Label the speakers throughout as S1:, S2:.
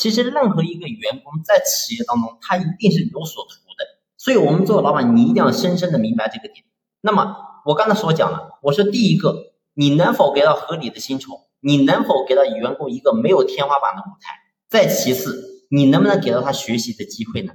S1: 其实任何一个员工在企业当中，他一定是有所图的。所以，我们作为老板，你一定要深深的明白这个点。那么，我刚才所讲了，我说第一个，你能否给到合理的薪酬？你能否给到员工一个没有天花板的舞台？再其次，你能不能给到他学习的机会呢？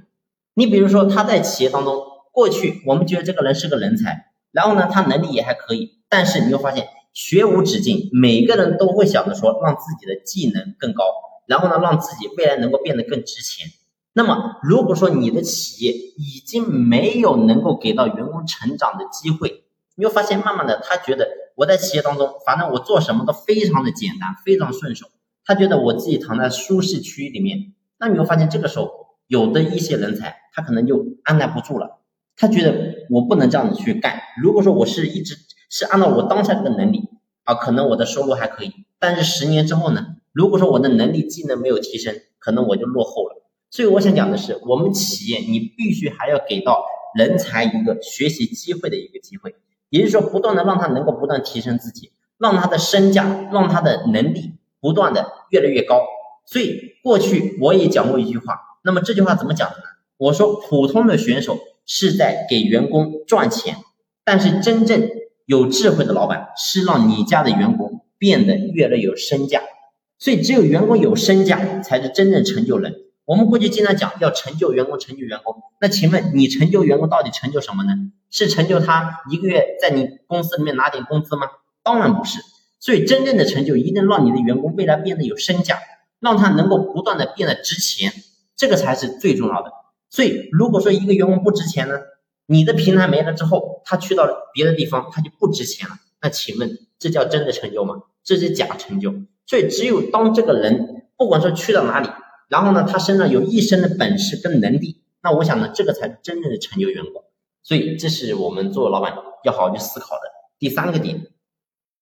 S1: 你比如说，他在企业当中，过去我们觉得这个人是个人才，然后呢，他能力也还可以，但是你会发现学无止境，每个人都会想着说让自己的技能更高，然后呢，让自己未来能够变得更值钱。那么，如果说你的企业已经没有能够给到员工成长的机会，你会发现慢慢的他觉得我在企业当中，反正我做什么都非常的简单，非常顺手，他觉得我自己躺在舒适区里面，那你会发现这个时候。有的一些人才，他可能就按耐不住了，他觉得我不能这样子去干。如果说我是一直是按照我当下这个能力啊，可能我的收入还可以。但是十年之后呢？如果说我的能力技能没有提升，可能我就落后了。所以我想讲的是，我们企业你必须还要给到人才一个学习机会的一个机会，也就是说，不断的让他能够不断提升自己，让他的身价，让他的能力不断的越来越高。所以过去我也讲过一句话。那么这句话怎么讲的呢？我说，普通的选手是在给员工赚钱，但是真正有智慧的老板是让你家的员工变得越来越有身价。所以，只有员工有身价，才是真正成就人。我们过去经常讲要成就员工，成就员工。那请问你成就员工到底成就什么呢？是成就他一个月在你公司里面拿点工资吗？当然不是。所以，真正的成就一定让你的员工未来变得有身价，让他能够不断的变得值钱。这个才是最重要的。所以，如果说一个员工不值钱呢，你的平台没了之后，他去到别的地方，他就不值钱了。那请问，这叫真的成就吗？这是假成就。所以，只有当这个人不管说去到哪里，然后呢，他身上有一身的本事跟能力，那我想呢，这个才真正的成就员工。所以，这是我们做老板要好好去思考的第三个点。